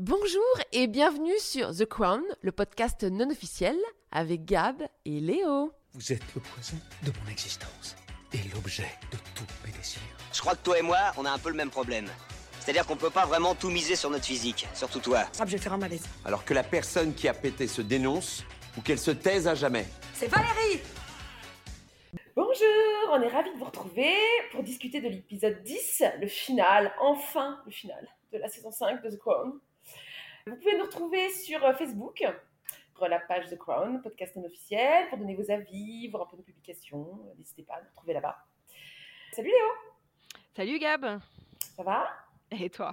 Bonjour et bienvenue sur The Crown, le podcast non officiel avec Gab et Léo. Vous êtes le poison de mon existence et l'objet de tous mes désirs. Je crois que toi et moi, on a un peu le même problème. C'est-à-dire qu'on peut pas vraiment tout miser sur notre physique, surtout toi. Ah, je vais faire un malaise. Alors que la personne qui a pété se dénonce ou qu'elle se taise à jamais. C'est Valérie Bonjour, on est ravis de vous retrouver pour discuter de l'épisode 10, le final, enfin le final de la saison 5 de The Crown. Vous pouvez nous retrouver sur euh, Facebook, sur la page The Crown, podcast non officiel, pour donner vos avis, voir un peu nos publications. N'hésitez pas à nous retrouver là-bas. Salut Léo, Salut Gab ça va? Et toi?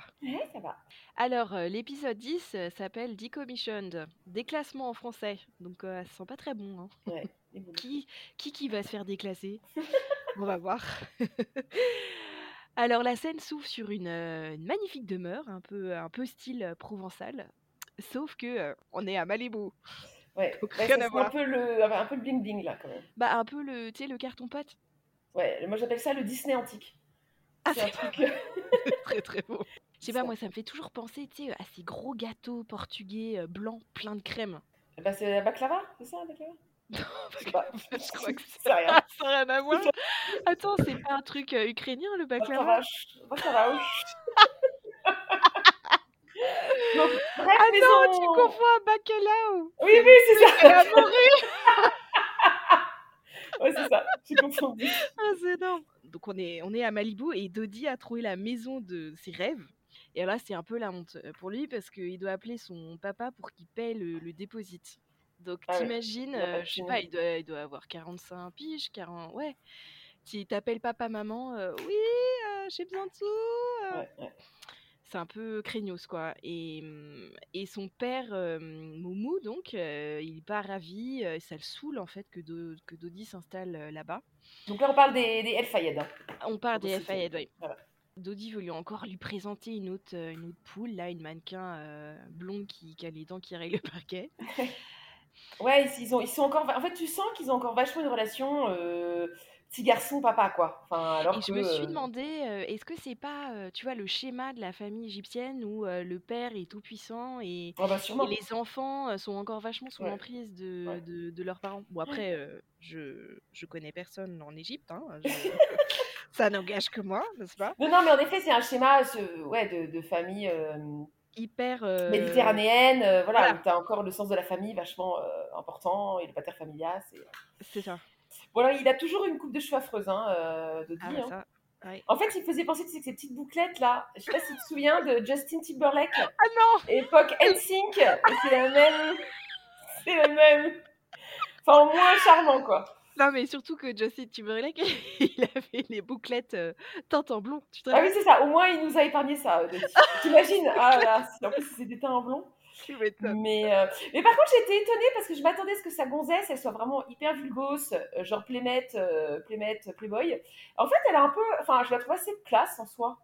Ça va. Alors, euh, l'épisode 10 euh, s'appelle Decommissioned, déclassement en français. Donc, euh, ça sent pas très bon. hein. Ouais, boules. Qui, qui qui va se faire déclasser? On va voir. Alors, la scène s'ouvre sur une, euh, une magnifique demeure, un peu, un peu style euh, provençal. Sauf que euh, on est à Malibu. Ouais, Donc, ouais, rien ça à sent voir. un peu le, un peu le bling bling là quand même. Bah, un peu le, tu sais, le carton pâte. Ouais, moi j'appelle ça le Disney antique. Ah, C'est un truc. très très beau. Je sais pas, moi, ça me fait toujours penser, tu sais, à ces gros gâteaux portugais blancs, pleins de crème. bah, c'est la baklava, c'est ça la baklava Pas. Je crois que c'est rien. Ça n'a rien à voir. Attends, c'est pas un truc euh, ukrainien le baklava? Baklava, baklava. Donc, bref, Ah non, tu confonds un bacalao Oui, oui, c'est ça. à mourir Ouais, c'est ça. J'ai confondu. Ah, c'est énorme Donc on est, on est à Malibu et Dodi a trouvé la maison de ses rêves. Et là, c'est un peu la honte euh, pour lui parce qu'il doit appeler son papa pour qu'il paie le, le déposit. Donc Ah ouais, t'imagines, de je sais pas, il doit, il doit avoir 45 piges, 40... Ouais. Tu t'appelles papa, maman, euh, oui, euh, j'ai besoin de sous. euh. Ouais, ouais. C'est un peu craignos, quoi. Et, hum, et son père, Moumou, donc, il est pas ravi. ça le saoule, en fait, que, Do- que Dodi s'installe là-bas. Donc là, on parle des, des Fayed. hein. On part Pour des. FAED, oui. Voilà. Dodi veut lui encore lui présenter une autre, une autre poule, là, une mannequin blonde qui, qui a les dents qui rayent le parquet. Ouais, ils, ils ont, ils sont encore. En fait, tu sens qu'ils ont encore vachement une relation euh, petit garçon-papa, quoi. Enfin, alors Et je que, me suis euh, demandé, euh, est-ce que c'est pas, euh, tu vois, le schéma de la famille égyptienne où le père est tout puissant et, ah bah, et les enfants sont encore vachement sous Ouais. l'emprise de, Ouais. de, de leurs parents? Bon, après, je, je connais personne en Égypte, hein, je- ça n'engage que moi, n'est-ce pas? Non, non, mais en effet, c'est un schéma ce- ouais, de, de famille Hyper. euh, méditerranéenne. euh, voilà, voilà. tu as encore le sens de la famille vachement euh, important et le pater familias. C'est ça. Voilà, il a toujours une coupe de cheveux affreuse, hein, Dodi, Ah, hein. ouais. En fait, il faisait penser, que ces petites bouclettes là. Je sais pas si tu te souviens de Justin Timberlake. Ah non Époque et C'est la même. C'est la même. Enfin, au moins charmant, quoi. Non, mais surtout que Justin Timberlake, il avait les bouclettes euh, teintes en blond. Tu te Ah oui, c'est ça. Au moins, il nous a épargné ça. euh. T'imagines? Ah là, en plus, c'était teint en blond. Mais, euh, mais par contre, j'étais étonnée parce que je m'attendais à ce que sa gonzesse, elle soit vraiment hyper vulgose, euh, genre playmate, playmate, playboy. En fait, elle a un peu. Enfin, je la trouve assez classe en soi.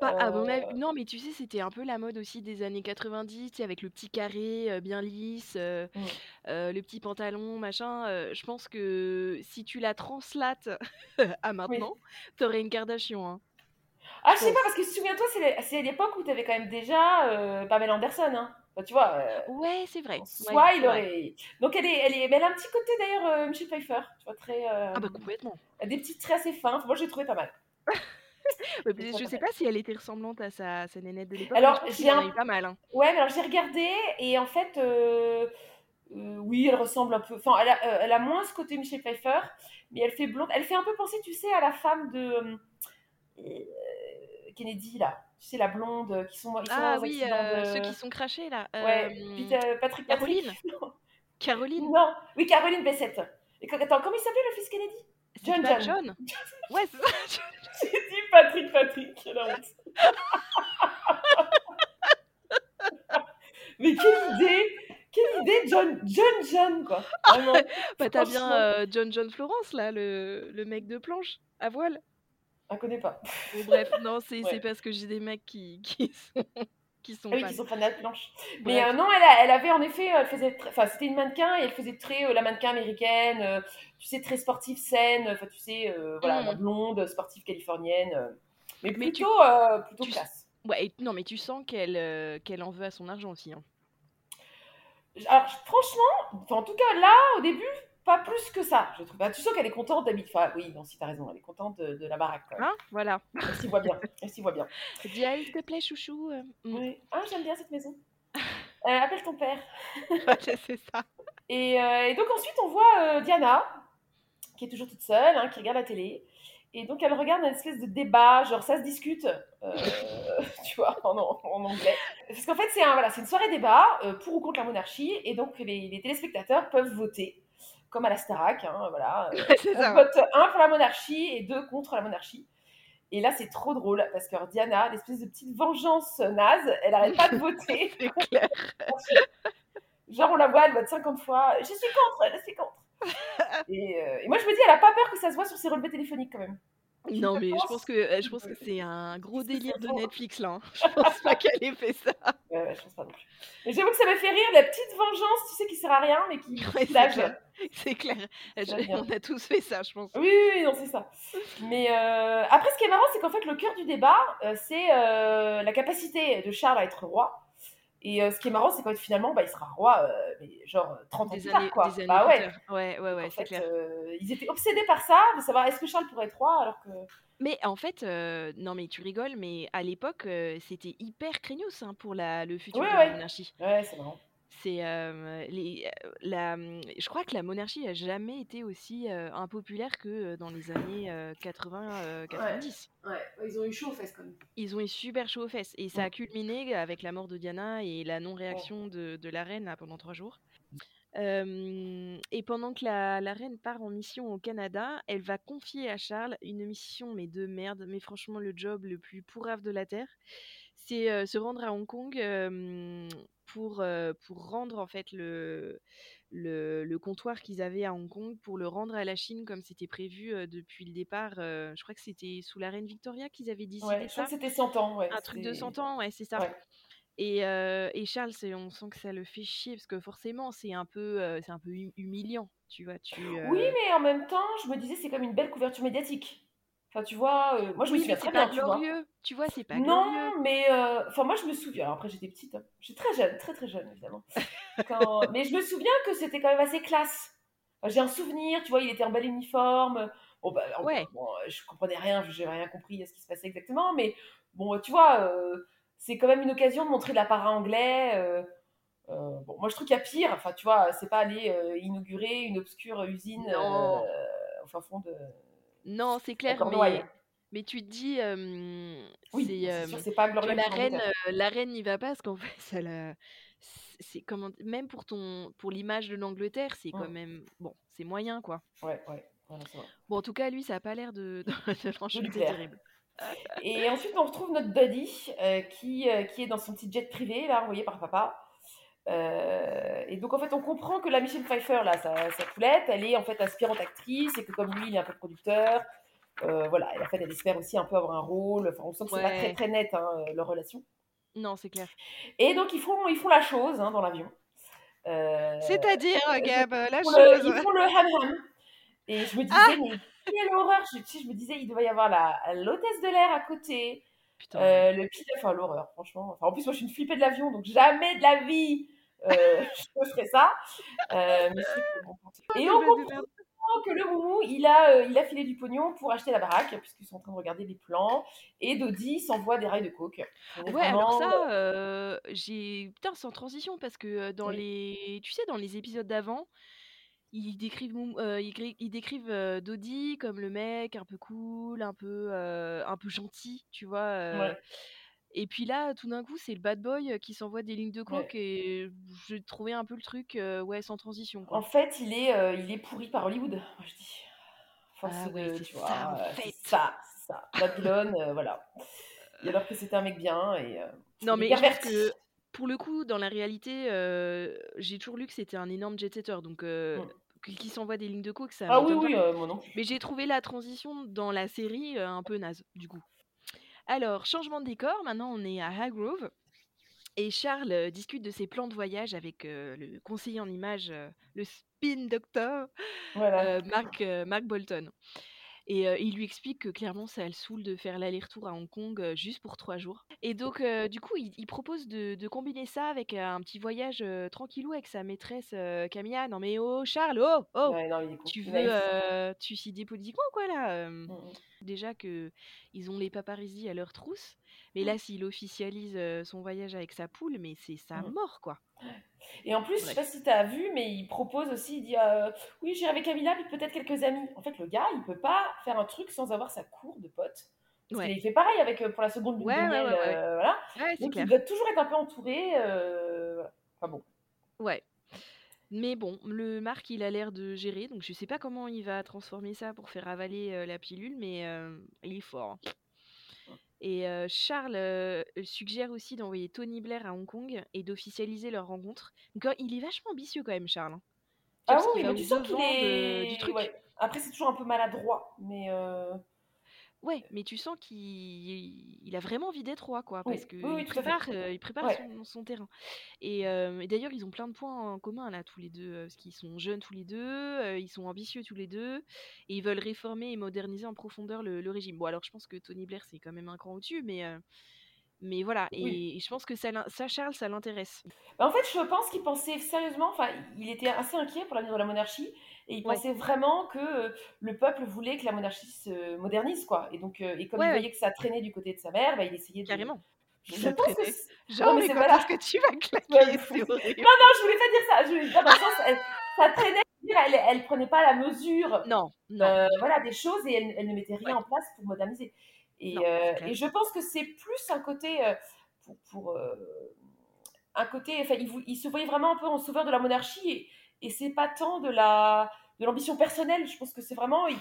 Bah, à mon Euh, avis- non, mais tu sais, c'était un peu la mode aussi des années 90, tu sais, avec le petit carré euh, bien lisse, euh, Mm. euh, le petit pantalon, machin. euh, je pense que si tu la translates à maintenant, t'aurais une Kardashian. Hein. Ah, je sais pas, parce que souviens-toi, c'est les- c'est l'époque où tu avais quand même déjà euh, Pamela Anderson. Hein. Enfin, tu vois, euh, Ouais, c'est vrai. en ouais, soi, il aurait. Donc, elle, est, elle, est... mais elle a un petit côté d'ailleurs, euh, Michelle Pfeiffer. Tu vois, très. euh, Ah bah complètement. elle a Des petits traits assez fins. Enfin, moi, j'ai trouvé pas mal. Ouais, Je pas sais pas si elle était ressemblante à sa, sa nénette de l'époque. Alors, j'ai un- pas mal. Hein. Ouais, mais alors j'ai regardé et en fait, euh, euh, oui, elle ressemble un peu. Enfin, elle a, euh, elle a moins ce côté Michelle Pfeiffer, mais elle fait blonde. Elle fait un peu penser, tu sais, à la femme de Kennedy, là. Tu sais, la blonde qui sont. Sont Ah oui, de- ceux qui sont crachés là. Ouais, puis Patrick Caroline. Patrick. Non. Caroline. Non, oui, Caroline Bessette. Et attends, comment il s'appelait le fils Kennedy? John John. John. Ouais, c'est ça. J'ai dit Patrick Patrick. Mais quelle idée Quelle idée, John John John, quoi. Vraiment. Bah, t'as bien euh, John John Florence là, le, le mec de planche à voile. On connaît pas. Bon, bref, non, c'est Ouais. c'est parce que j'ai des mecs qui, qui sont qui sont Ah oui, fans. qui sont fans de la planche. Mais euh, non, elle, a- elle avait en effet, euh, elle faisait, enfin c'était une mannequin et elle faisait très euh, la mannequin américaine, euh, tu sais très sportive saine, enfin tu sais voilà Mm. blonde sportive californienne, mais Mais tu- plutôt plutôt tu- classe. Ouais, et- non, mais tu sens qu'elle qu'elle en veut à son argent aussi. hein. Alors, franchement, en tout cas, là, au début, pas plus que ça, je trouve. Bah, tu sens qu'elle est contente d'habiter. Enfin, oui, non, si t'as raison, elle est contente de, de la baraque. Quand même. Hein Voilà. Elle s'y voit bien. Elle s'y voit bien. Dis, ah, s'il te plaît, chouchou. euh, mm. Oui. Ah, j'aime bien cette maison. Euh, appelle ton père. Voilà, c'est ça. Et, euh, et donc ensuite, on voit Diana, qui est toujours toute seule, hein, qui regarde la télé. Et donc, elle regarde un espèce de débat, genre ça se discute, euh, tu vois, en, en anglais. Parce qu'en fait, c'est un, voilà, une soirée débat euh, pour ou contre la monarchie. Et donc, les, les téléspectateurs peuvent voter, comme à la Starac, hein, voilà. Euh, on ça. vote un pour la monarchie et deux contre la monarchie. Et là, c'est trop drôle parce que alors, Diana, l'espèce de petite vengeance naze, elle arrête pas de voter. Clair. Genre, on la voit, elle vote 50 fois. Je suis contre, je suis contre. Et, euh, et moi, je me dis, elle a pas peur que ça se voit sur ses relevés téléphoniques quand même. Non, mais je pense que euh, je pense que c'est un gros délire de. Netflix là. hein. Je pense pas qu'elle ait fait ça. Ouais, ouais, je pense pas non plus. Mais j'avoue que ça m'a fait rire, la petite vengeance, tu sais, qui sert à rien, mais qui Ouais, c'est clair. Je- on a tous fait ça, je pense. Oui, oui, oui, non, c'est ça. Mais euh, après, ce qui est marrant, c'est qu'en fait, le cœur du débat, euh, c'est euh, la capacité de Charles à être roi. Et euh, ce qui est marrant, c'est qu'en fait, finalement, bah, il sera roi, euh, mais genre 30 ans Des plus tard, quoi. des années bah ouais. Ouais, ouais, ouais, c'est clair. euh, ils étaient obsédés par ça, de savoir est-ce que Charles pourrait être roi, alors que. Mais en fait, euh, non mais tu rigoles, mais à l'époque, euh, c'était hyper craignos hein, pour la, le futur Ouais, de la monarchie. Ouais, c'est marrant. C'est euh, les, la, je crois que la monarchie a jamais été aussi euh, impopulaire que dans les années euh, 80, euh, 90. Ouais, ils ont eu chaud aux fesses quand même. Ils ont eu super chaud aux fesses et ça a culminé avec la mort de Diana et la non-réaction de, de la reine là, pendant trois jours. Euh, et pendant que la, la reine part en mission au Canada, elle va confier à Charles une mission mais de merde, mais franchement le job le plus pourrave de la terre, c'est se rendre à Hong Kong pour pour rendre en fait le le, le comptoir qu'ils avaient à Hong Kong pour le rendre à la Chine comme c'était prévu depuis le départ. je crois que c'était sous la reine Victoria qu'ils avaient décidé Ouais, je crois ça. que c'était 100 ans. Ouais, Un truc de c'était- 100 ans, ouais, c'est ça. Ouais. Et, euh, et Charles, on sent que ça le fait chier parce que forcément, c'est un peu, euh, c'est un peu hum- humiliant, tu vois. Tu, Oui, mais en même temps, je me disais, c'est comme une belle couverture médiatique. Enfin, tu vois, moi je me souviens très bien, tu vois. Tu vois, c'est pas glorieux. Non, mais euh, enfin moi je me souviens. Alors après j'étais petite, hein. j'étais très jeune, très très jeune évidemment. Quand- Mais je me souviens que c'était quand même assez classe. Enfin, J'ai un souvenir, tu vois, il était en bel uniforme. Bon, bah, en- Ouais. bon, je comprenais rien, j'ai rien compris à ce qui se passait exactement, mais bon, tu vois, euh, c'est quand même une occasion de montrer de l'apparat anglais. euh, bon, moi je trouve qu'il y a pire. Enfin, tu vois, c'est pas aller inaugurer une obscure usine au fin fond de. Non, c'est clair, mais, mais tu te dis, euh, Oui, c'est euh, sûr, c'est pas glorieux. la reine, euh, la reine n'y va pas parce qu'en fait, ça la, c'est comment, même pour ton, pour l'image de l'Angleterre, c'est quand Mm. même, bon, c'est moyen quoi. Ouais, ouais. voilà. Bon, en tout cas, lui, ça a pas l'air de, de plaire. terrible. Et ensuite, on retrouve notre buddy qui, qui est dans son petit jet privé, là, envoyé par papa. Euh, et donc, en fait, on comprend que la Michelle Pfeiffer, là, sa, sa poulette, elle est en fait aspirante actrice et que comme lui, il est un peu producteur, euh, voilà, et en fait, elle espère aussi un peu avoir un rôle. Enfin, on sent que c'est pas très, très net, hein, euh, leur relation. Non, c'est clair. Et donc, ils font, ils font la chose hein, dans l'avion. Euh, C'est-à-dire, Gab, la ils font le- chose. ils font le ham-ham. Et je me disais, Ah mais quelle horreur! Je, je me disais, il devait y avoir la- l'hôtesse de l'air à côté. Putain. Euh, le pilote, enfin l'horreur, franchement. Enfin, en plus, moi, je suis une flippée de l'avion, donc jamais de la vie euh, je me ferais ça. Euh, mais bon. Et on comprend que le moumou, il a, euh, il a filé du pognon pour acheter la baraque, puisqu'ils sont en train de regarder les plans. Et Dodi s'envoie des rails de coke. Ouais, alors ça, euh, j'ai. Putain, sans transition, parce que euh, dans Oui. les. Tu sais, dans les épisodes d'avant, ils décrivent, euh, ils, gri- ils décrivent euh, Dodi comme le mec un peu cool, un peu, euh, un peu gentil, tu vois. euh. Ouais. Et puis là, tout d'un coup, c'est le bad boy qui s'envoie des lignes de coke et j'ai trouvé un peu le truc, euh, ouais, sans transition, quoi. En fait, il est, euh, il est pourri par Hollywood, moi je dis. Force Ah ouais, de, tu ça, vois, en fait. ça, ça. Babylone, euh, voilà. Et alors que c'était un mec bien et. Non, mais que pour le coup, dans la réalité, j'ai toujours lu que c'était un énorme jet-setter, donc Mm. qui s'envoie des lignes de coke, ça Ah oui, oui, euh, moi non. Mais j'ai trouvé la transition dans la série euh, un peu naze, du coup. Alors, changement de décor, maintenant on est à Highgrove. Et Charles euh, discute de ses plans de voyage avec euh, le conseiller en images, euh, le spin doctor, Voilà. euh, Mark, Mark Bolton. Et euh, il lui explique que clairement, ça le saoule de faire l'aller-retour à Hong Kong euh, juste pour trois jours. Et donc, euh, du coup, il, il propose de, de combiner ça avec un petit voyage tranquillou avec sa maîtresse Camilla. Non mais oh, Charles, oh, oh Ouais, non, il est con. Tu veux te suicider politiquement, quoi, là euh, Mm, mm. Déjà que ils ont les paparazzis à leur trousse. Mais Mm. là, s'il officialise son voyage avec sa poule, mais c'est sa Mm. mort, quoi. Et en plus, je sais pas si tu as vu, mais il propose aussi, il dit euh, Oui, j'irai avec Camilla, puis peut-être quelques amis. En fait, le gars, il peut pas faire un truc sans avoir sa cour de potes. Parce Ouais. qu'il fait pareil avec, pour la seconde lune Ouais, de ouais, miel. ouais, ouais. euh, voilà. Ouais, c'est Donc, clair. il doit toujours être un peu entouré. euh. Enfin bon. Ouais. Mais bon, le Marc, il a l'air de gérer, donc je sais pas comment il va transformer ça pour faire avaler euh, la pilule, mais euh, il est fort. hein. Et euh, Charles euh, suggère aussi d'envoyer Tony Blair à Hong Kong et d'officialiser leur rencontre. Donc euh, il est vachement ambitieux quand même, Charles. hein. Ah oui, mais tu sens qu'il de- est. du truc. ouais. Après, c'est toujours un peu maladroit, mais. Ouais, mais tu sens qu'il il a vraiment envie d'être roi, quoi, Oui, parce que oui, oui, il tout à fait. prépare, euh, il prépare Ouais. son, son terrain. Et, euh, et d'ailleurs, ils ont plein de points en commun là, tous les deux, euh, parce qu'ils sont jeunes tous les deux, euh, ils sont ambitieux tous les deux, et ils veulent réformer et moderniser en profondeur le, le régime. Bon, alors je pense que Tony Blair c'est quand même un cran au-dessus, mais euh, mais voilà. Et, Oui. et je pense que ça, l'in- ça Charles, ça l'intéresse. Bah, en fait, je pense qu'il pensait sérieusement, enfin, il était assez inquiet pour l'avenir de la monarchie, et il Ouais. pensait vraiment que euh, le peuple voulait que la monarchie se modernise, quoi. Et donc, euh, et comme Ouais, il voyait que ça traînait du côté de sa mère, bah, il essayait de. Carrément. Je Ça pense que. Genre, mais mais quand pas est-ce que tu vas claquer Ouais. Non, non, je voulais pas dire ça. Je voulais dire dans le sens, elle- ça traînait. Elle, elle prenait pas la mesure Non, non. euh, voilà, des choses et elle, elle ne mettait rien Ouais. en place pour moderniser. Et, Non, euh, je pense que c'est plus un côté euh, pour, pour, euh, un côté, enfin, il, se voyait vraiment un peu en sauveur de la monarchie et, et c'est pas tant de la de l'ambition personnelle. Je pense que c'est vraiment, il-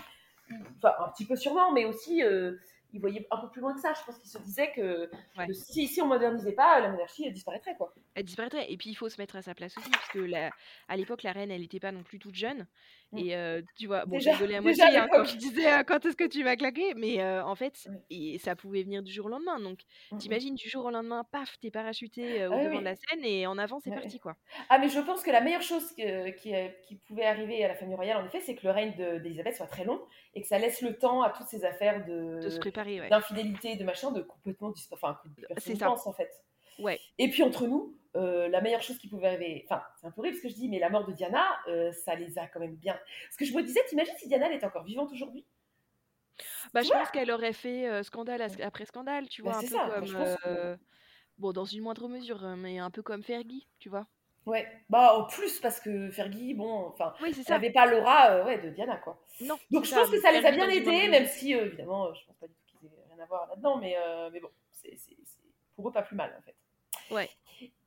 enfin, un petit peu sûrement, mais aussi euh, il voyait un peu plus loin que ça. Je pense qu'il se disait que, Ouais. que si, si on modernisait pas, la monarchie elle disparaîtrait quoi. Elle disparaîtrait. Et puis il faut se mettre à sa place aussi, parce que la... à l'époque, la reine, elle n'était pas non plus toute jeune. Mm. Et euh, tu vois, bon, Déjà- j'ai rigolé à moitié hein, quand je disais quand est-ce que tu vas claquer, mais euh, en fait, et ça pouvait venir du jour au lendemain. Donc Mhm. t'imagines du jour au lendemain, paf, t'es parachuté euh, au Ah devant oui. de la scène et en avant, c'est Ouais. parti quoi. Ah, mais je pense que la meilleure chose que- qui, qui pouvait arriver à la famille royale, en effet, c'est que le règne de- d'Elisabeth soit très long et que ça laisse le temps à toutes ces affaires de De se préparer, ouais. d'infidélité, de machin, de complètement. Enfin, personne C'est ça. en fait. Ouais. Et puis, entre nous, euh, la meilleure chose qui pouvait arriver, enfin, c'est un peu horrible ce que je dis, mais la mort de Diana, euh, ça les a quand même bien. Parce que je me disais, t'imagines si Diana elle était encore vivante aujourd'hui? Bah, je pense qu'elle aurait fait euh, scandale après scandale, tu Bah, vois, un c'est peu ça, comme. que- Bon, dans une moindre mesure, mais un peu comme Fergie, tu vois. Ouais, bah, en plus, parce que Fergie, bon, enfin, Oui, elle ça. n'avait pas l'aura ouais, de Diana, quoi. Non. Donc je pense que ça les a bien aidés, même si évidemment je pense pas du tout qu'ils aient rien à voir là-dedans, mais, mais bon, c'est pour eux pas plus mal en fait. Ouais.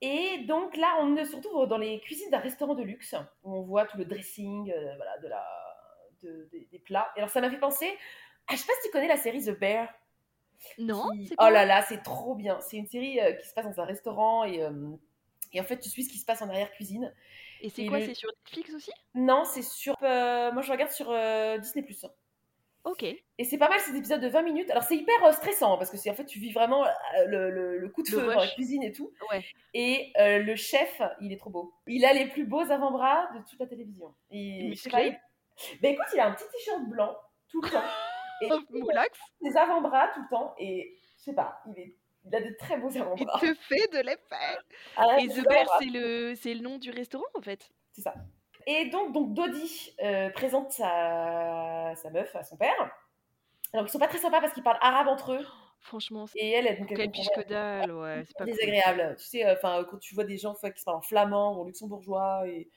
Et donc là on se retrouve dans les cuisines d'un restaurant de luxe où on voit tout le dressing euh, voilà, de la, de- des- des plats. Et alors ça m'a fait penser, ah, je sais pas si tu connais la série The Bear. Non, qui- Oh là là, c'est trop bien. C'est une série euh, qui se passe dans un restaurant et, euh, et en fait tu suis ce qui se passe en arrière-cuisine. Et c'est quoi le- C'est sur Netflix aussi? Non, c'est sur... moi je regarde sur Disney ⁇ Ok. Et c'est pas mal, c'est des épisodes de 20 minutes. Alors c'est hyper euh, stressant hein, parce que c'est en fait tu vis vraiment euh, le, le- le coup de feu dans la cuisine et tout. Ouais. Et euh, le chef, il est trop beau. Il a les plus beaux avant-bras de toute la télévision. Et, sais pas, il- Ben écoute, il a un petit t-shirt blanc tout le temps. Et des avant-bras tout le temps. Et je sais pas, il, est, il a de très beaux il avant-bras. te fait de l'effet. Ah, Et The Bear, c'est le, c'est le nom du restaurant en fait. C'est ça. Et donc, donc Dodie euh, présente sa, sa meuf à son père. Alors ils sont pas très sympas parce qu'ils parlent arabe entre eux. Franchement, c'est Et elle, elle, donc, elle comprend dalle, ouais, c'est pas cool. désagréable. Tu sais, enfin, quand tu vois des gens qui se parlent en flamand ou en luxembourgeois et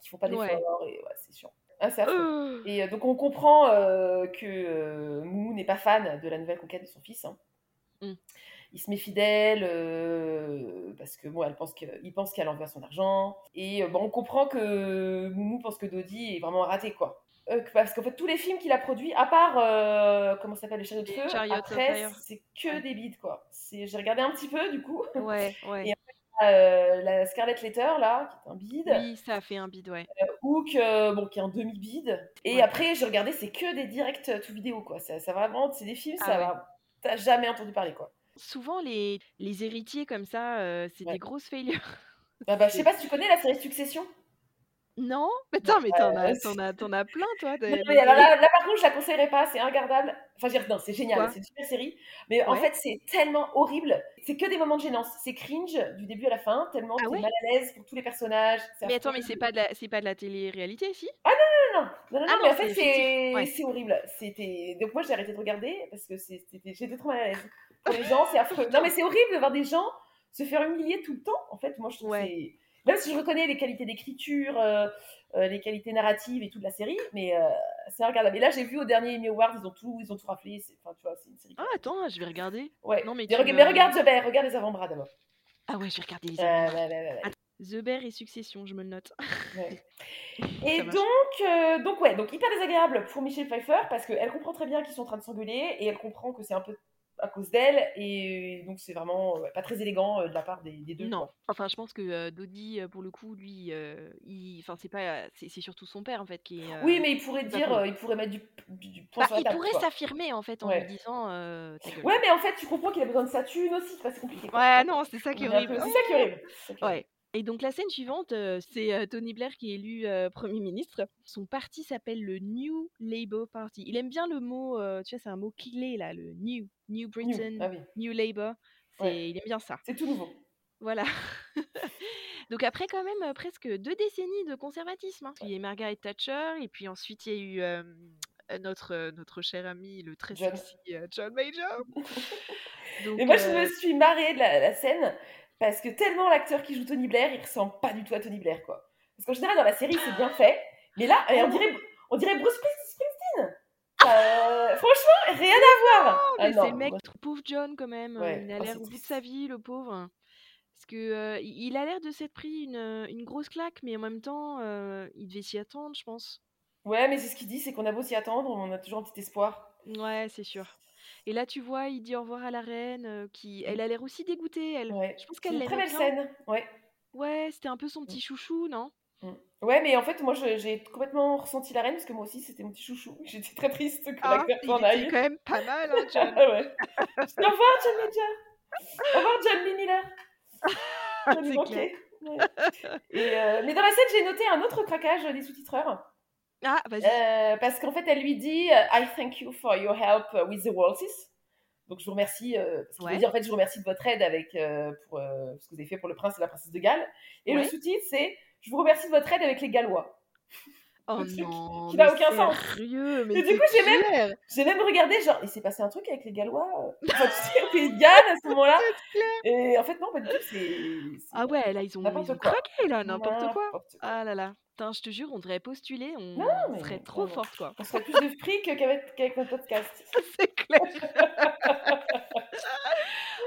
qui font pas d'efforts, Ouais. et ouais, c'est chiant. Ah, affreux. Euh, Et euh, donc on comprend euh, que euh, Moumou n'est pas fan de la nouvelle conquête de son fils. hein. Mm. Il se met fidèle euh, parce que bon, elle pense que, il pense qu'elle envoie son argent. Et euh, bon, on comprend que Moumou pense que Dodi est vraiment raté quoi. Euh, parce qu'en fait tous les films qu'il a produits, à part euh, comment s'appelle les chariots de feu, après c'est que des bides quoi. J'ai regardé un petit peu du coup. Ouais, ouais. Et Euh, la Scarlet Letter là, qui est un bide. Oui, ça a fait un bide, ouais. Hook, bon, qui est un demi-bide. Et Ouais. après, j'ai regardé, c'est que des directs tout vidéo, quoi. Ça, ça vraiment, c'est des films, Ah ça ouais. va. T'as jamais entendu parler, quoi. Souvent, les, les héritiers comme ça, euh, c'est Ouais. des grosses failures. Bah, bah, je sais pas si tu connais la série Succession? Non Mais attends, mais t'en Euh, as, c'est- t'en as, t'en as plein, toi. Non, mais alors là, là, par contre, je la conseillerais pas, c'est regardable. Enfin, je veux dire, non, c'est génial, c'est une super série. Mais en fait, c'est tellement horrible. C'est que des moments de gênance. C'est cringe du début à la fin, tellement Ah t'es ouais? mal à l'aise pour tous les personnages. Mais attends, mais c'est pas de la, c'est pas de la télé-réalité, si? Non, non, non, non, non, Ah mais non, en fait, c'est ouais. horrible. C'était... Donc moi, j'ai arrêté de regarder parce que c'était... j'étais trop mal à l'aise. Pour les gens, c'est affreux. Non, mais c'est horrible de voir des gens se faire humilier tout le temps. En fait, moi, je trouve Ouais. Même si je reconnais les qualités d'écriture, euh, euh, les qualités narratives et tout de la série, mais euh, c'est regardable. Et là, j'ai vu au dernier Emmy Awards, ils ont tout, ils ont tout raflé. Enfin, tu vois, c'est une série. Ah, attends, je vais regarder. Ouais. non, mais mais, tu rega- me- mais regarde The Bear, regarde les avant-bras d'abord. Ah ouais, je vais regarder les Euh, avant-bras. ouais. The Bear et Succession, je me le note. Ouais. Et donc, euh, donc, ouais, donc hyper désagréable pour Michelle Pfeiffer parce qu'elle comprend très bien qu'ils sont en train de s'engueuler et elle comprend que c'est un peu à cause d'elle et donc c'est vraiment ouais, pas très élégant euh, de la part des, des deux. Non, quoi. enfin, je pense que euh, euh, pour le coup, lui, euh, il, enfin, c'est pas, c'est c'est surtout son père en fait qui est. euh, Oui, mais il pourrait dire, euh, il pourrait mettre du, du, du poing bah, sur la il table. pourrait s'affirmer en fait en Ouais. lui disant euh. Ouais, mais en fait, tu comprends qu'il a besoin de sa thune aussi, c'est pas compliqué. quoi. Ouais, non. C'est ça qui est horrible. C'est ça qui est horrible. Ouais. Et donc la scène suivante, euh, c'est euh, Tony Blair qui est élu euh, Premier ministre. Son parti s'appelle le New Labour Party. Il aime bien le mot, euh, tu vois, c'est un mot clé là, le New, New New. Britain, Ah oui, New Labour. Ouais. Il aime bien ça. c'est tout nouveau. Voilà. donc après quand même presque deux décennies de conservatisme. hein. Il y a Margaret Thatcher et puis ensuite il y a eu euh, notre, notre cher ami, le très John. sexy John Major. Donc, Mais moi, je me suis marrée de la, la scène parce que tellement l'acteur qui joue Tony Blair, il ressemble pas du tout à Tony Blair, quoi. Parce qu'en général, dans la série, c'est bien fait, mais là, on dirait, on dirait Bruce Springsteen. Euh, franchement, rien à voir. Oh, Ah mais c'est le mec, pauvre John quand même. Ouais, Il a oh, l'air au bout de sa vie, le pauvre. Parce que euh, il a l'air de s'être pris une, une grosse claque, mais en même temps, euh, il devait s'y attendre, je pense. Ouais, mais c'est ce qu'il dit, c'est qu'on a beau s'y attendre, on a toujours un petit espoir. Ouais, c'est sûr. Et là, tu vois, il dit au revoir à la reine, euh, qui, elle a l'air aussi dégoûtée, elle. Ouais. Je pense qu'elle une très belle scène. Ouais. Ouais, c'était un peu son petit chouchou, non? Mm. Ouais, mais en fait, moi, je- j'ai complètement ressenti la reine parce que moi aussi, c'était mon petit chouchou. J'étais très triste que Ah, l'acteur s'en aille. quand même pas mal, hein, John. Ah ouais. Je au revoir, John Major. Au revoir, John Lee Miller. Ouais. Et, euh, mais dans la scène, j'ai noté un autre craquage des sous-titreurs. Ah, vas-y. Euh, parce qu'en fait, elle lui dit euh, I thank you for your help with the Waltzes. Donc, je vous remercie. Euh, veut Ouais. dire, en fait, je vous remercie de votre aide avec, euh, pour ce que vous avez fait pour le prince et la princesse de Galles. Et le sous-titre, c'est Je vous remercie de votre aide avec les Gallois. Oh truc non, qui n'a aucun sens. sérieux, mais Et du coup, j'ai même-. J'ai même regardé, genre, il s'est passé un truc avec les Gallois Enfin, tu sais, au Pays de Galles à ce moment-là. Et en fait, non, pas du tout. C'est. Ah ouais, là, ils ont, ils ont craqué, là, n'importe quoi. n'importe quoi. Ah là là. Putain, je te jure, on devrait postuler, on Non, serait trop forte, quoi. On serait plus de fric qu'avec qu'avec notre podcast. C'est clair.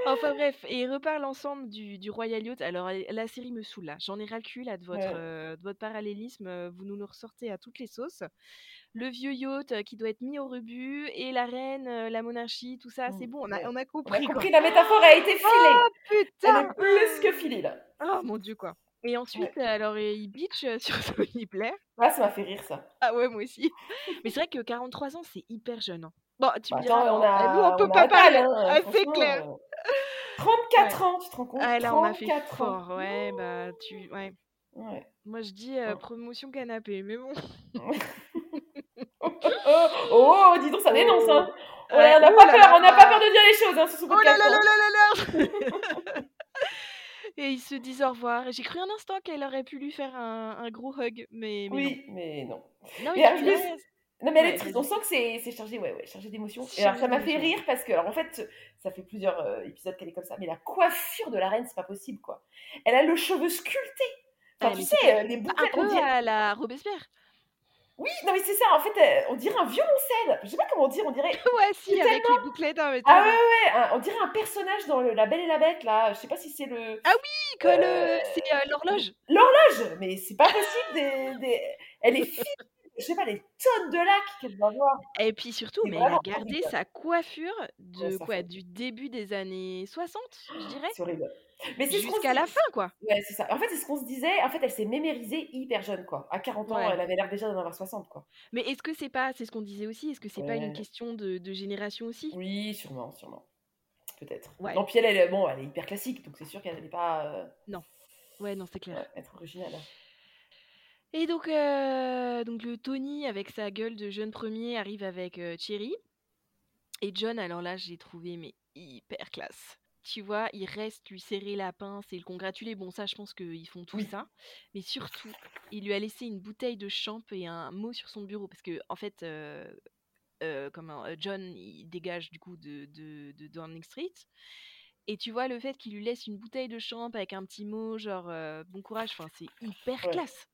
enfin bref, et ils reparlent ensemble du, du Royal Yacht. Alors elle- la série me saoule là. J'en ai ras le cul là de votre, Ouais. euh, de votre parallélisme. euh, Vous nous le ressortez à toutes les sauces. Le vieux yacht euh, qui doit être mis au rebut et la reine, euh, la monarchie, tout ça, c'est Mm, bon, on a, ouais. on a On a compris. quoi. la métaphore a été filée. Elle Putain est plus que filée, là. Oh mon dieu quoi. Et ensuite, alors il bitch sur Tony Blair. Ah, ça m'a fait rire, ça. Ah ouais, moi aussi. Mais c'est vrai que 43 ans, c'est hyper jeune. hein. Bon, tu Bah, me diras, attends, on a, nous on peut on pas parler. hein, Ah, c'est clair. euh, 34 ans, tu te rends compte? Ah là, on a fait 34 ans. fort, ouais, bah tu, ouais. Ouais. Moi je dis euh, Oh. promotion canapé, mais bon. Oh, oh, oh, dis donc, ça dénonce, hein. Ouais, Ouais, on n'a pas peur, on n'a pas peur de dire les choses, hein, sur ce Oh là podcast. là là hein. là là là Et ils se disent au revoir. J'ai cru un instant qu'elle aurait pu lui faire un, un gros hug, mais, mais Oui, mais non. non. Non, Mais plus, Non, mais elle est triste. On sent que c'est chargé, ouais, ouais, chargé d'émotions. C'est Et alors, ça m'a fait rire parce que, alors, en fait, ça fait plusieurs euh, épisodes qu'elle est comme ça, mais la coiffure de la reine, c'est pas possible, quoi. Elle a le cheveu sculpté. Enfin, tu sais, euh, les un bouclettes, on peu à la Robespierre. Oui, non, mais c'est ça, en fait, euh, on dirait un violoncelle. Je sais pas comment dire, on dirait. Ouais, si, C'est avec les bouclettes. hein, Ah ouais, ouais, un- on dirait un personnage dans le- La Belle et la Bête, là. Je sais pas si c'est le. Oui, que le- Euh, c'est euh, l'horloge. L'horloge Mais c'est pas possible. Des, des- Elle est fine. Je sais pas, les tonnes de lac qu'elle doit avoir. Et puis surtout, mais elle a gardé horrible. sa coiffure Ouais, de quoi? fait- Du début des années 60, je dirais? C'est horrible. Mais c'est Jusqu'à se la fin, quoi. Ouais, c'est ça. En fait, c'est ce qu'on se disait. En fait, elle s'est mémérisée hyper jeune, quoi. À 40 ans, Ouais. elle avait l'air déjà d'en avoir 60, quoi. Mais est-ce que c'est pas, c'est ce qu'on disait aussi, est-ce que c'est pas une Ouais. question de, de génération aussi? Oui, sûrement, sûrement. Peut-être. Ouais. Non, puis elle, elle, est- bon, elle est hyper classique, donc c'est sûr qu'elle n'allait pas euh, Ouais, non, c'est clair. ouais, être originale. Et donc, euh, donc le Tony, avec sa gueule de jeune premier, arrive avec euh, Cherry. Et John, alors là, j'ai trouvé mais hyper classe. Tu vois, il reste lui serrer la pince et le congratuler. Bon, ça, je pense qu'ils font tout Oui. ça. Mais surtout, il lui a laissé une bouteille de champ et un mot sur son bureau. Parce que, en fait, euh, euh, comment, euh, John, il dégage du coup de, de, de Downing Street. Et tu vois, le fait qu'il lui laisse une bouteille de champ avec un petit mot, genre euh, bon courage, enfin, c'est hyper Ouais. classe.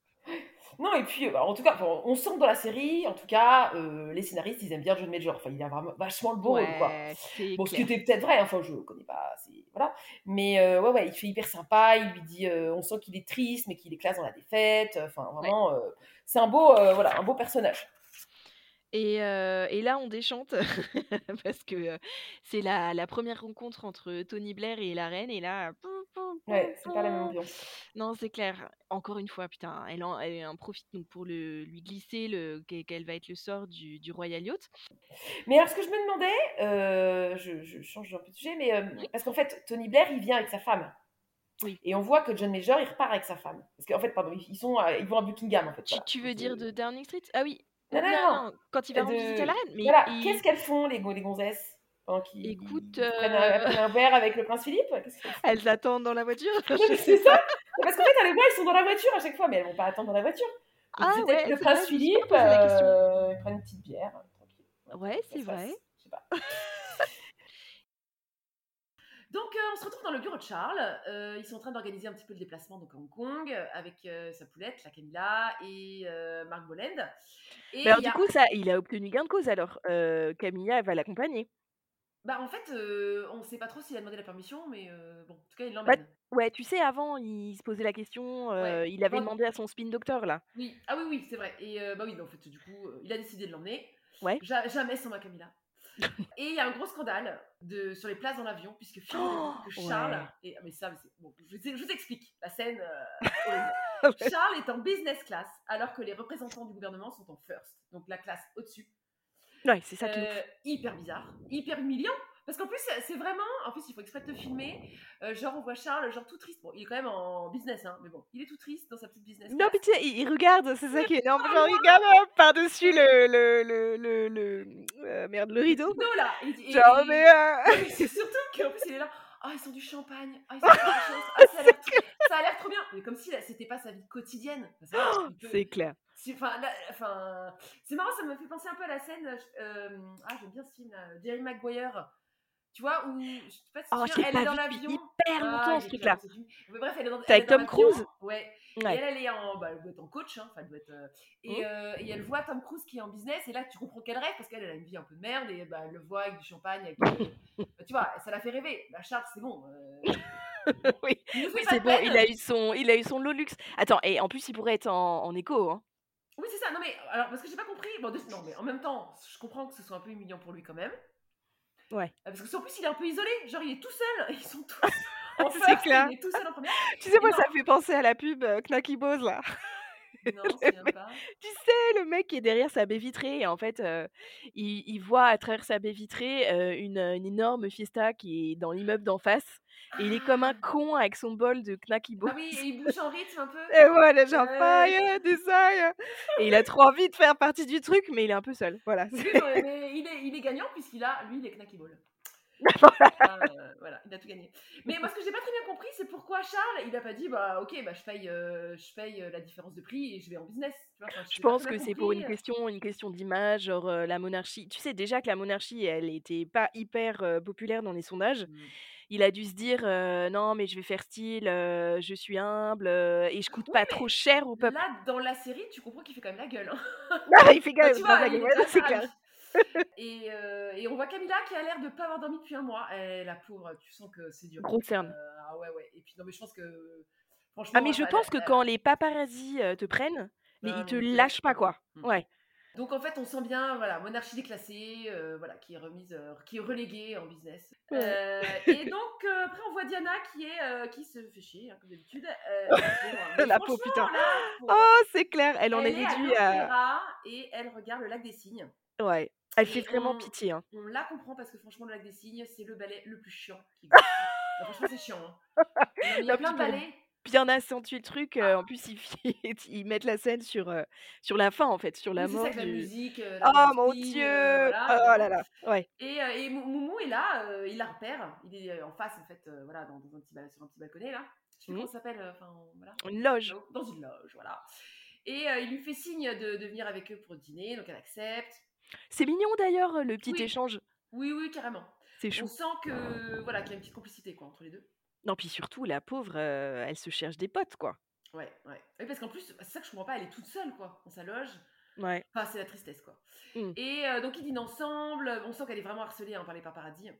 Non, et puis, euh, bah, en tout cas, on sent dans la série, en tout cas, euh, les scénaristes, ils aiment bien John Major. Enfin, il a vraiment vachement le beau rôle, quoi. Ouais, Bon, ce qui était peut-être vrai, hein, enfin, je connais pas, voilà. Mais euh, ouais, ouais, il fait hyper sympa, il lui dit, euh, on sent qu'il est triste, mais qu'il est classe dans la défaite. Enfin, vraiment, c'est un beau, voilà, un beau personnage. Et, euh, et là, on déchante parce que euh, c'est la, la première rencontre entre Tony Blair et la reine. Et là, pou, pou, pou, Ouais, c'est pas la même ambiance. Non, c'est clair. Encore une fois, putain, elle en, elle en profite donc pour le, lui glisser le, qu'elle qu'elle va être le sort du, du Royal Yacht. Mais alors, ce que je me demandais, euh, je, je change un peu de sujet, mais euh, Oui. parce qu'en fait, Tony Blair, il vient avec sa femme. Oui. Et on voit que John Major, il repart avec sa femme. Parce qu'en fait, pardon, ils sont, à- ils vont à Buckingham, en fait. Tu, voilà. tu veux dire euh, de Downing Street? Ah oui. Non, non, non. Quand il va de- rendre visite à la reine. Mais Voilà, il- qu'est-ce qu'elles font, les, les gonzesses? Pendant qu'ils Écoute, prennent, euh, un, elles verre avec le prince Philippe elles attendent dans la voiture. C'est ça Parce qu'en fait, on les voit, ils sont dans la voiture à chaque fois, mais elles vont pas attendre dans la voiture. Donc, Ah c'est ouais, le prince vrai, Philippe, euh, ils prennent une petite bière, euh, tranquille. Ouais, c'est passe, vrai. Je sais pas. Donc, euh, on se retrouve dans le bureau de Charles. Euh, ils sont en train d'organiser un petit peu le déplacement donc, à Hong Kong avec euh, sa poulette, la Camilla, et Mark Boland. Et Mais alors, a- du coup, ça, il a obtenu gain de cause. Alors, Camilla, elle va l'accompagner. Bah, en fait, euh, on ne sait pas trop s'il a demandé la permission, mais euh, bon, en tout cas, il l'emmène. Ouais, tu sais, avant, il se posait la question. euh, il avait demandé à son spin doctor, là. Oui, ah oui, oui, c'est vrai. Et bah oui, mais en fait, du coup, il a décidé de l'emmener. Ouais. Ja- jamais sans ma Camilla. et il y a un gros scandale de, sur les places dans l'avion, puisque figurez-vous Oh, que Charles. ouais. Et, ah, mais ça, mais c'est- bon, je, vous- je vous explique la scène. Charles est en business class, alors que les représentants du gouvernement sont en first, donc la classe au-dessus. Ouais, c'est ça qui Euh, hyper bizarre, hyper humiliant. Parce qu'en plus, c'est- vraiment. En plus, il faut exprès te filmer. euh, genre, on voit Charles, genre tout triste. Bon, il est quand même en business, hein, mais bon, il est tout triste dans sa petite business. Non, mais tu sais, il, il regarde, c'est ça qui est énorme. Genre, il regarde euh, par-dessus le, le, le, le, le- euh, merde, le rideau. Non, là dit- et- Genre, et- mais... euh, c'est surtout qu'en plus, il est là. Ah, ils sont du champagne. Ah, ils sont de la chose. Ah, ça a l'air trop bien. Mais comme si c'était pas sa vie quotidienne. Oh, C'est clair. Enfin, enfin, c'est marrant, ça me fait penser un peu à la scène. euh, ah, j'aime bien ce film, là, Jerry Maguire. Tu vois, où. Je sais pas si Oh, elle pas est dans l'avion. hyper Ah, longtemps, il ce truc-là. bref, elle est dans, avec elle est dans Tom. Cruise Ouais. Et elle, elle est en, bah, elle doit être en coach, hein, enfin, elle doit être, euh, et, euh, et elle voit Tom Cruise qui est en business, et là, tu comprends qu'elle rêve parce qu'elle elle a une vie un peu de merde, et bah, elle le voit avec du champagne, avec, euh, bah, tu vois, ça la fait rêver. La Charles, c'est bon. euh, oui, c'est bon, il a eu son, il a eu son lot luxe. Attends, et en plus, il pourrait être en, en écho. Hein. Oui, c'est ça. Non, mais alors, parce que j'ai pas compris. Bon, de- non, mais en même temps, je comprends que ce soit un peu humiliant pour lui quand même. Ouais. Euh, Parce que en plus, il est un peu isolé. Genre, il est tout seul. Ils sont tous en C'est clair. Il est tout seul en première. Tu sais, moi, non. ça me fait penser à la pub euh, Knacky Bose, là. Non, pas. Tu sais, le mec qui est derrière sa baie vitrée, et en fait, euh, il, il voit à travers sa baie vitrée euh, une, une énorme fiesta qui est dans l'immeuble d'en face. Et il est comme un con avec son bol de Knacky Bose. Ah oui, et il bouge en rythme un peu? Et voilà, genre, fire, design. Et il a trop envie de faire partie du truc, mais il est un peu seul. Voilà. Oui, mais mais il est, il est gagnant puisqu'il a, lui, ball. Ah, euh, voilà, il a tout gagné. Mais moi, ce que j'ai pas très bien compris, c'est pourquoi Charles, il a pas dit, bah ok, bah je paye, euh, je paye euh, la différence de prix et je vais en business. Tu vois, enfin, Je pense que c'est pour une question, une question d'image, genre euh, la monarchie. Tu sais déjà que la monarchie, elle était pas hyper populaire dans les sondages. Mm. Il a dû se dire non, mais je vais faire style, je suis humble et je coûte Oui, pas trop cher au peuple. Là, dans la série, tu comprends qu'il fait quand même la gueule. hein. Ah, il fait quand Enfin, la gueule, c'est clair. Et, euh, et on voit Camilla qui a l'air de pas avoir dormi depuis un mois. Et la pauvre, tu sens que c'est dur. Grosse cerne. Euh, ah ouais, ouais. Et puis, non, mais je pense que. Franchement, Ah mais je elle- pense que elle- quand les paparazzis euh, te prennent, mais ils mais te ils te lâchent pas quoi. Ouais. Donc en fait, on sent bien, voilà, monarchie déclassée, euh, voilà, qui est remise, euh, qui est reléguée en business. Euh, et donc après, on voit Diana qui est, qui se fait chier, hein, comme d'habitude. La franchement, putain. là, pour- Oh, c'est clair, elle en elle est réduite à... et elle regarde le lac des cygnes. Ouais. Elle fait vraiment on- pitié. Hein. On la comprend parce que franchement, le lac des cygnes, c'est le ballet le plus chiant qui. Non, franchement, c'est chiant. hein. Il y a plein de ballets. bien accentuer le truc, heu, en plus, ils ils mettent la scène sur, sur la fin, en fait, sur la Oui, c'est ça mort la musique, la oh mon Dieu! Oh là là, ouais. et et Mou Moumou est là, il la repère. Il est, en face, en fait, voilà, dans dans un petit sur un petit balconnet, là. Je sais Mmh. comment ça s'appelle, voilà. Une loge. Dans une loge, voilà et il lui fait signe de de venir avec eux pour dîner, donc elle accepte. C'est mignon d'ailleurs, le petit Oui. échange. Oui, oui, carrément. C'est On chou. sent que, voilà, qu'il y a une petite complicité, quoi, entre les 2. Non, puis surtout, la pauvre, heu, elle se cherche des potes, quoi. Ouais, ouais. Oui, parce qu'en plus, c'est ça que je comprends pas, elle est toute seule, quoi, dans sa loge. Ouais. Enfin, c'est la tristesse, quoi Mmh. et heu, donc ils dînent ensemble. On sent qu'elle est vraiment harcelée, hein, par les paparazzis.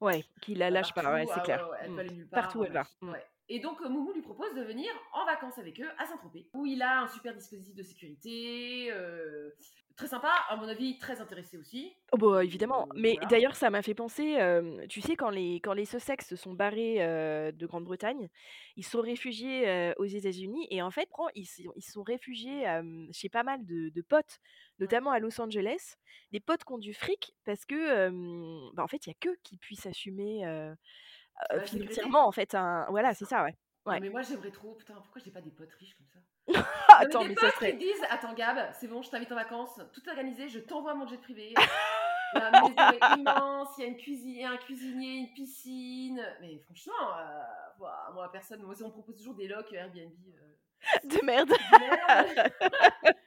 Ouais, qu'il la Bah, lâche pas, partout, ouais, c'est ah clair. ouais, ouais, elle Mmh. peut aller nulle part, Partout elle va. Mmh. ouais et donc heu, Moumou lui propose de venir en vacances avec eux à Saint-Tropez, où il a un super dispositif de sécurité, heu, très sympa, à mon avis, très intéressé aussi. Oh bah, évidemment, Heu, mais voilà. d'ailleurs, ça m'a fait penser, tu sais, quand les quand les Sussex se sont barrés, de Grande-Bretagne, ils sont réfugiés, aux États-Unis et en fait, ils ils sont réfugiés, chez pas mal de de potes, notamment à Los Angeles. Des potes qui ont du fric parce que, bah, en fait, il y a qu'eux qui puissent assumer, sécurité? financièrement, en fait, un voilà, c'est ça, ouais. Non, Ouais. mais moi, j'aimerais trop putain, pourquoi j'ai pas des potes riches comme ça? Attends, Non, mais ça serait qui disent: «Attends Gab, c'est bon, je t'invite en vacances, tout organisé, je t'envoie mon jet privé. La maison est immense, il y a une cuisine il y a un cuisinier, une piscine». Mais franchement, heu, waouh, moi personne moi, on me propose toujours des locs Airbnb, heu, de merde. de merde.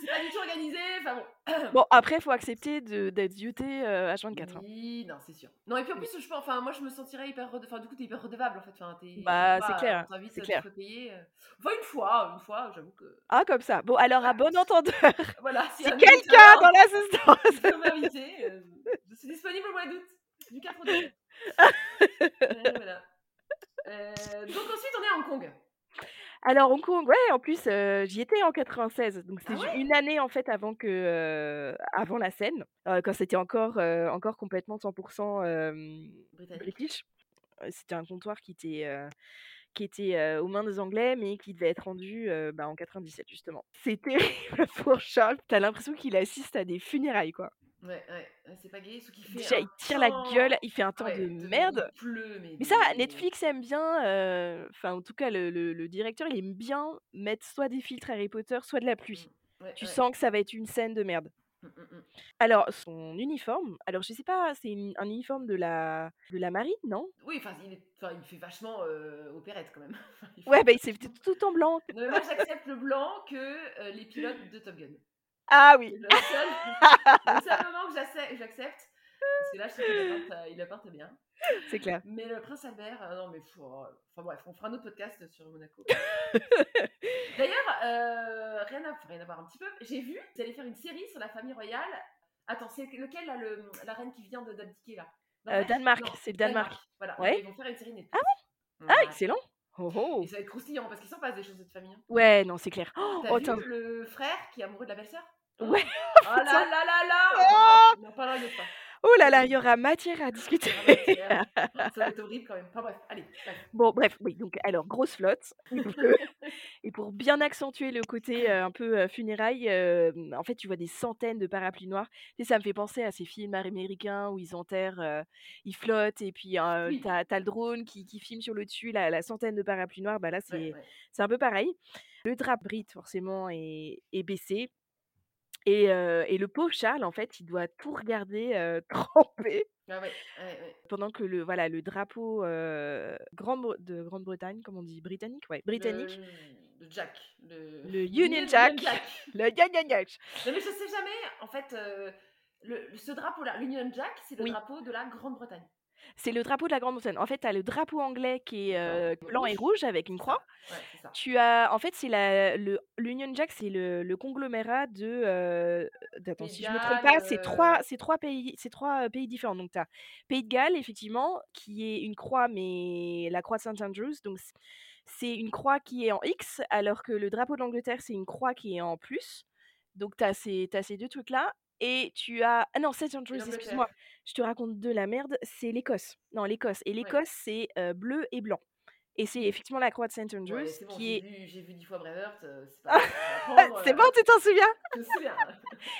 C'est pas du tout organisé, enfin bon. Bon, après, faut accepter de d'être zioté, heu, H24, hein. Oui, non, c'est sûr. Non et puis en plus, je enfin moi, je me sentirais hyper rede enfin, du coup, tu es hyper redevable, en fait. Enfin, tu es Bah, c'est clair, c'est clair. payer, heu enfin, une fois une fois, j'avoue que Ah, comme ça. Bon, alors, à Voilà. bon entendeur, Voilà, si quelqu'un dans l'assistance heu, je suis disponible au mois d'août, du 4 au 17. Voilà, voilà. Heu, donc ensuite, on est à Hong Kong. Alors Hong Kong, ouais, en plus, heu, j'y étais en 96, donc Ah ouais? une année, en fait, avant que, heu, avant la scène, heu, quand c'était encore, encore complètement 100 hem, Britannique. british. Heu, c'était un comptoir qui était, qui était, aux mains des Anglais, mais qui devait être rendu, bah, en 97 justement. C'est terrible pour Charles, tu as l'impression qu'il assiste à des funérailles, quoi. Ouais, ouais, ouais, c'est pas gai, sauf qu'il fait Déjà, il tire la gueule, il fait un temps ouais, de de merde. il pleut, mais Mais ça, Netflix aime bien, heu, enfin, en tout cas, le le le directeur, il aime bien mettre soit des filtres Harry Potter, soit de la pluie. Mmh. Ouais, Tu sens que ça va être une scène de merde. Mmh, mmh. Alors, son uniforme, alors je sais pas, c'est un uniforme de la de la marine, non? Oui, enfin, il il fait vachement, heu, opérette quand même. Fait Ouais, bah, il s'est tout en blanc. Non, mais moi, j'accepte le blanc que, heu, les pilotes de Top Gun. Ah oui! C'est le seul le seul moment que j'accep j'accepte, parce que là, je trouve qu'il apporte, il apporte bien. C'est clair. Mais le prince Albert, heu, non mais f oh, enfin bref, on fera un autre podcast sur Monaco. D'ailleurs, heu, rien à rien à voir un petit peu, j'ai vu, ils allaient faire une série sur la famille royale. Attends, c'est lequel là, le la reine qui vient d'abdiquer là? Norvège? Danemark, c'est le Danemark. Voilà, Ouais. ils vont faire une série Netflix. Ah ouais? Ah excellent! Oh oh! Et ça va être croustillant parce qu'il s'en passe des choses de famille, hein. Ouais, non, c'est clair. Oh, as attends. vu le frère qui est amoureux de la belle-sœur? Ouais, Oh là là là là! Oh! On en parlera une autre fois. Oh là là, il y aura matière à discuter. Matière. Ça va être horrible quand même. Enfin bref, allez, bref. Bon, bref, oui, donc alors grosse flotte. Et pour bien accentuer le côté, heu, un peu, funérailles, hem, en fait, tu vois des centaines de parapluies noirs. Tu sais, ça me fait penser à ces films américains où ils enterrent, heu, ils flottent et puis, heu, Oui. tu as le drone qui qui filme sur le dessus la la centaine de parapluies noirs. Bah là, c'est ouais. un peu pareil. Le drap brite forcément est est baissé et le pauvre Charles, en fait, il doit tout regarder, Ah ouais, ouais, ouais. pendant que le voilà, le drapeau, heu, Grande-Bre de Grande-Bretagne, comment on dit? Britannique? Ouais, britannique. Le le Jack, le Le Union Jack. Le gna gnac. Non mais je sais jamais, en fait, le ce drapeau-là, l'Union Jack, c'est le Oui. drapeau de la Grande-Bretagne. C'est le drapeau de la Grande-Bretagne. En fait, tu as le drapeau anglais qui est, D'accord. blanc et rouge avec une croix. Ouais. Tu as en fait, c'est la le l'Union Jack, c'est le le conglomérat de, heu, attends, si je me trompe pas, c'est heu 3 c'est 3 pays c'est 3, heu, pays différents. Donc tu as Pays de Galles, effectivement, qui est une croix, mais la croix de St Andrews, donc c'est une croix qui est en X, alors que le drapeau de l'Angleterre, c'est une croix qui est en plus. Donc tu as ces 2 trucs-là et tu as ah non, St Andrews, excuse-moi, je te raconte de la merde, c'est l'Écosse. Non, l'Écosse et l'Écosse, c'est, heu, bleu et blanc et c'est effectivement la croix de St Andrews Ouais, c'est bon, qui est j'ai vu 10 fois Braveheart, heu, c'est pas bon, tu t'en souviens? Je me souviens.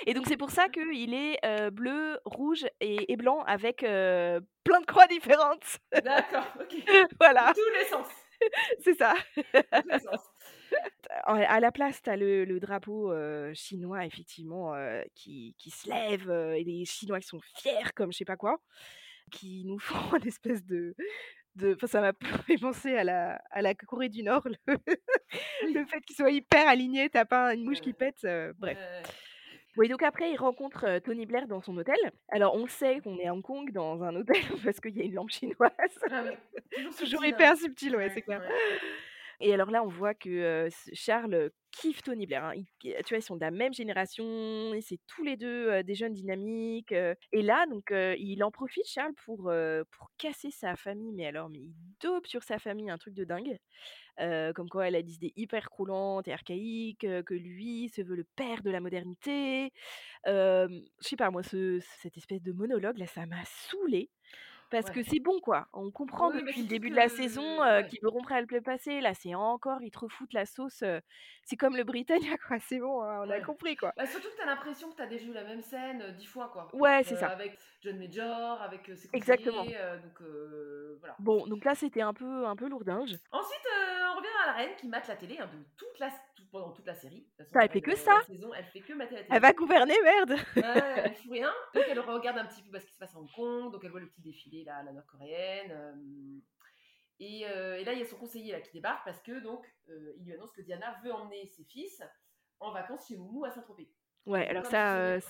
Et donc c'est pour ça qu'il est, heu, bleu, rouge et et blanc avec, plein de croix différentes. D'accord, OK. Voilà. Dans tous les sens. C'est ça. Tous les sens. À la place, tu as le, le drapeau euh, chinois, effectivement, euh, qui, qui se lève, euh, et les Chinois qui sont fiers comme je sais pas quoi, qui nous font une espèce de... de... Enfin, ça m'a fait penser à la, à la Corée du Nord, le, le fait qu'ils soient hyper alignés, t'as pas une mouche qui pète, bref. Oui, donc après, il rencontre euh, Tony Blair dans son hôtel. Alors, on sait qu'on est à Hong Kong dans un hôtel parce qu'il y a une lampe chinoise. Ah toujours subtil, hyper hein. subtil, ouais, c'est clair. ouais. Et alors là, on voit que Charles kiffe Tony Blair. hein. Tu vois, ils sont de la même génération, c'est tous les deux des jeunes dynamiques. et là, donc, il en profite, Charles, pour, pour casser sa famille. Mais alors, mais il dope sur sa famille, un truc de dingue. Comme quoi elle a des idées hyper croulantes et archaïques, que lui se veut le père de la modernité. Je sais pas, moi, ce, cette espèce de monologue, là, ça m'a saoulé. Parce Ouais. que c'est bon, quoi. On comprend Oui, depuis le début de la saison euh, ouais. qu'il veut rompre avec le passé. Là, c'est encore, ils te refoutent la sauce. euh, c'est comme le Britannia, quoi. C'est bon, hein, on a compris, quoi. Bah, surtout que t'as l'impression que t'as déjà eu la même scène euh, dix fois, quoi. Ouais, c'est Euh, ça. Avec John Major, avec ses Exactement. donc voilà. Bon, donc là, c'était un peu, un peu lourdinge. Ensuite, on revient à la reine qui mate la télé hein, de toute la, tout- pendant toute la série. De toute façon, Ça, elle fait que ça. saison, elle fait que mater la télé. Elle va gouverner, merde elle fout rien. Donc elle regarde un petit peu bah, ce qui se passe à Hong Kong. Donc elle voit le petit défilé la nord-coréenne. euh, et, euh, et là, il y a son conseiller là, qui débarque parce que donc euh, il lui annonce que Diana veut emmener ses fils en vacances chez Moumou à Saint-Tropez. Ouais, alors ça,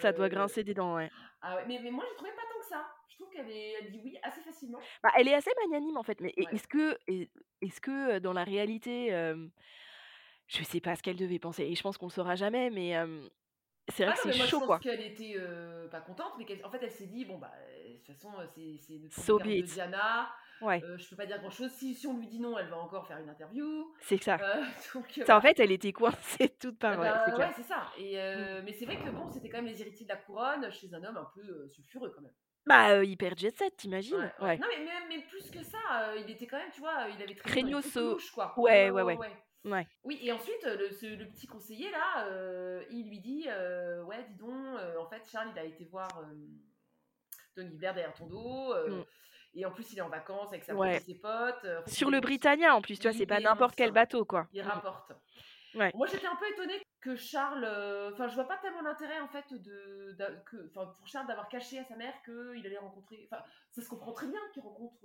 ça doit grincer des dents, ouais. Ah ouais, mais, mais moi, je trouvais pas tant que ça. Je trouve qu'elle est- dit oui assez facilement. Bah, elle est assez magnanime, en fait. Mais Ouais. est-ce que, est- est-ce que dans la réalité, euh, je sais pas ce qu'elle devait penser, et je pense qu'on le saura jamais, mais euh, c'est vrai Ah que c'est chaud, je pense quoi. qu'elle était euh, pas contente, mais en fait, elle s'est dit bon, bah, de toute façon, euh, c'est c'est notre So de. Diana. Ouais, euh, je peux pas dire grand chose. Si, si on lui dit non, elle va encore faire une interview. c'est ça. Euh, donc, euh, Ça, en fait, elle était coincée toute par... Ouais, bah, ouais, c'est ça. Et, euh, Mais c'est vrai que bon, c'était quand même les héritiers de la couronne chez un homme un peu sulfureux quand même. Bah, hyper jet set, t'imagines Ouais. Non, mais, mais, mais plus que ça, il était quand même, tu vois, il avait très Craignoso. quoi. Ouais, ouais, ouais. Ouais. Oui, et ensuite, euh, le, ce- le petit conseiller là, euh, il lui dit euh, Ouais, dis donc, euh, en fait, Charles, il a été voir Tony Blair derrière ton dos. euh, Mm. Et en plus, il est en vacances avec sa Ouais. et ses potes. Sur le Britannia, en plus, tu vois, c'est pas n'importe quel bateau, quoi. Il Mm. rapporte. Ouais. Moi, j'étais un peu étonnée que Charles. Enfin, je vois pas tellement l'intérêt, en fait, de, que, pour Charles d'avoir caché à sa mère qu'il allait rencontrer. Enfin, ça se comprend très bien qu'il rencontre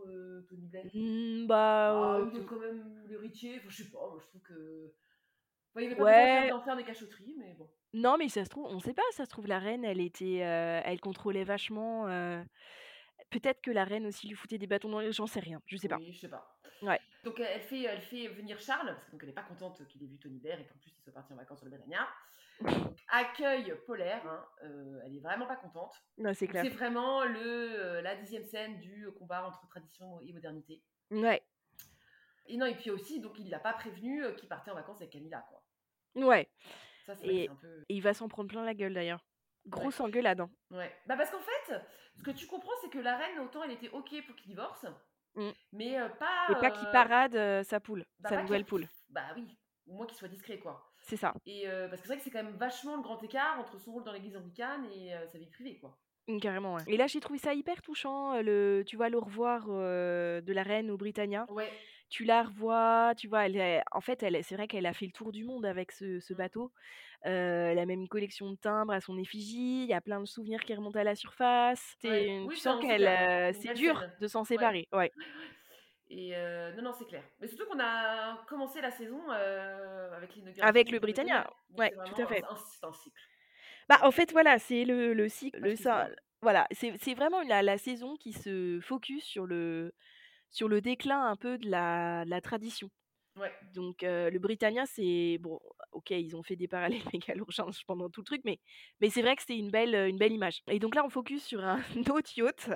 Tony Blair. Mm, bah... Ah, quand même Enfin, je sais pas, moi, je trouve que. Enfin, il y avait pas Ouais. besoin d'en faire des cachotteries, mais bon. Non, mais ça se trouve, on sait pas, ça se trouve, la reine, elle était... euh, elle contrôlait vachement... euh, Peut-être que la reine aussi lui foutait des bâtons dans les... J'en sais rien, je sais pas. Oui, je sais pas. Ouais. Donc, elle fait, elle fait venir Charles, parce que donc, elle est pas contente qu'il ait vu Tony Blair et qu'en plus il soit parti en vacances sur le. Donc, accueil polaire, hein, euh, elle est vraiment pas contente. Non, c'est clair. C'est vraiment le, la dixième scène du combat entre tradition et modernité. Ouais. Et non, et puis aussi, donc il l'a pas prévenu euh, qu'il partait en vacances avec Camilla, quoi. Ouais. Ça, Et- un peu. Et il va s'en prendre plein la gueule, d'ailleurs. Ouais. Grosse engueulade, hein. Ouais. Bah parce qu'en fait, ce que tu comprends, c'est que la reine, autant elle était ok pour qu'il divorce, Mm. mais euh, pas. Et pas qu'il euh, parade euh, sa poule, bah, sa nouvelle poule. Bah oui, au moins qu'il soit discret, quoi. C'est ça. Et parce que c'est vrai que c'est quand même vachement le grand écart entre son rôle dans l'église anglicane et sa vie privée, quoi. Mm, Carrément, ouais. Et là, j'ai trouvé ça hyper touchant, le, tu vois, le revoir de la reine au Britannia. Ouais. Tu la revois, tu vois, elle est- en fait, elle, c'est vrai qu'elle a fait le tour du monde avec ce, ce Mm. bateau. Euh, elle a même une collection de timbres à son effigie. Il y a plein de souvenirs qui remontent à la surface. Oui, tu sens qu'elle, euh, Une c'est dur de s'en séparer. Ouais. Et euh, non, non, c'est clair. Mais surtout qu'on a commencé la saison avec l'inauguration. Avec le Britannia. Ouais, tout à fait. C'est un cycle. Bah, en fait, voilà, c'est le, le cycle. Le, ça, voilà, c'est c'est vraiment la, la saison qui se focus sur le, sur le déclin un peu de la, de la tradition. Ouais. Donc, euh, le Britannia, c'est. Bon, ok, ils ont fait des parallèles méga-urgences pendant tout le truc, mais, mais c'est vrai que c'était une belle, une belle image. Et donc là, on focus sur un autre yacht,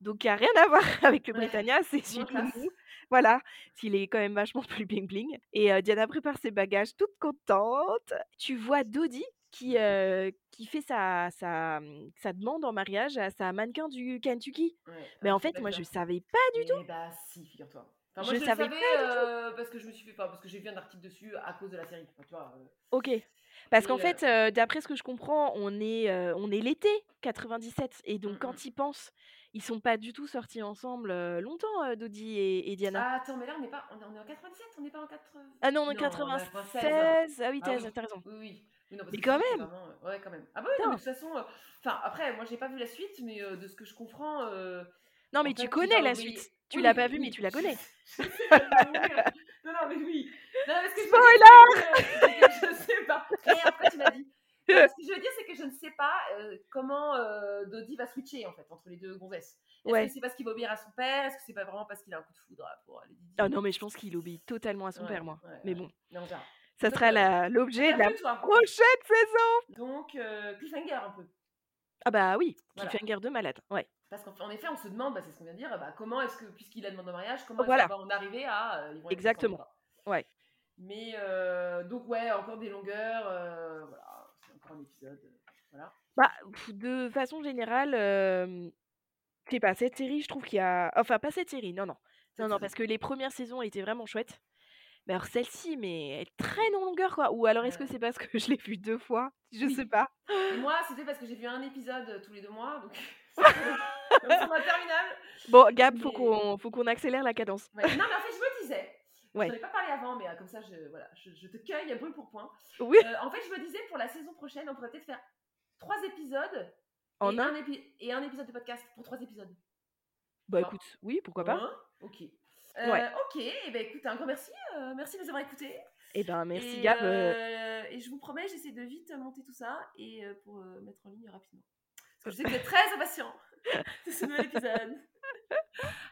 donc qui a rien à voir avec le Ouais. Britannia, c'est celui. Voilà, s'il est quand même vachement plus bling-bling. Et euh, Diana prépare ses bagages toute contente. Tu vois Dodie qui, euh, qui fait sa, sa, hum, sa demande en mariage à sa mannequin du Kentucky. Ouais. Mais en fait, moi, je évident. savais pas du tout. Eh bah si, figure-toi. Enfin, Je moi, je, savais le savais pas du euh, parce que je me suis fait, enfin, parce que j'ai vu un article dessus à cause de la série. Enfin, tu vois. euh, Ok. Parce qu'en fait, euh, d'après ce que je comprends, on est, euh, on est l'été 97. Et donc, Mm, quand il pense, ils sont pas du tout sortis ensemble euh, longtemps, euh, Dodi et, et Diana. Ah, attends, mais là, on est, pas, on est on est en 97, on n'est pas en 80. Ah non, on est en Non, 96. 96. Ah oui, Ah t'as oui. t'as raison. Oui, oui. Oui, non, parce Mais quand même. vraiment, Ouais, quand même. Ah bah oui, non, mais de toute façon... Enfin, après, moi, j'ai pas vu la suite, mais de ce que je comprends... Non, mais tu connais la suite. Tu Oui, l'as pas oui, vue, mais oui. tu la connais. Non, non, mais oui. Non, mais ce que que je sais pas. Et après, tu m'as dit. Ce que je veux dire, c'est que je ne sais pas euh, comment euh, Dodie va switcher en fait entre les deux gonzesses. Est-ce Ouais. que c'est parce qu'il va obéir à son père? Est-ce que c'est pas vraiment parce qu'il a un coup de foudre pour les Didi? Ah non, mais je pense qu'il obéit totalement à son Ouais, père, moi. ouais, Mais bon, Non, ça Donc, sera l'objet de la Rappelle-toi. prochaine saison. Donc, euh, cliffhanger un peu. Ah bah oui, Voilà. cliffhanger de malade. Ouais. Parce qu'en en effet, on se demande, bah, c'est ce qu'on vient de dire, bah, comment est-ce que, puisqu'il a demandé en mariage, comment est-ce Voilà. qu'on va en arriver à. euh, ils vont être Exactement. voilà. Ouais. Mais euh, donc, ouais, encore des longueurs. euh, voilà, un épisode. euh, voilà. Bah, de façon générale, euh, je sais pas, cette série, je trouve qu'il y a. Enfin, pas cette série, non, non. Non, non, parce que les premières saisons étaient vraiment chouettes. Mais alors celle-ci, mais elle traîne en longueur, quoi. Ou alors est-ce que c'est parce que je l'ai vue deux fois? Je Oui. sais pas. Et moi, c'était parce que j'ai vu un épisode euh, tous les deux mois, donc m'a interminable. Bon, Gab, faut qu'on faut qu'on accélère la cadence. Ouais. Non, mais en fait, je me disais, Ouais. je n'en ai pas parlé avant, mais euh, comme ça, je, voilà, je, je te cueille brûle pour point. Oui. Euh, en fait, je me disais, pour la saison prochaine, on pourrait peut-être faire trois épisodes En et, un épi- et un épisode de podcast pour trois épisodes. Bah écoute, oui, pourquoi pas. Hein? Ok. Euh, Ouais. Ok, et ben écoute, un grand merci. euh, merci de nous avoir écoutés. Eh ben merci et, Gab. et je vous promets, j'essaie de vite monter tout ça et pour mettre en ligne rapidement. Parce que je sais que vous êtes très impatients de ce nouvel épisode.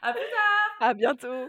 À plus tard À bientôt.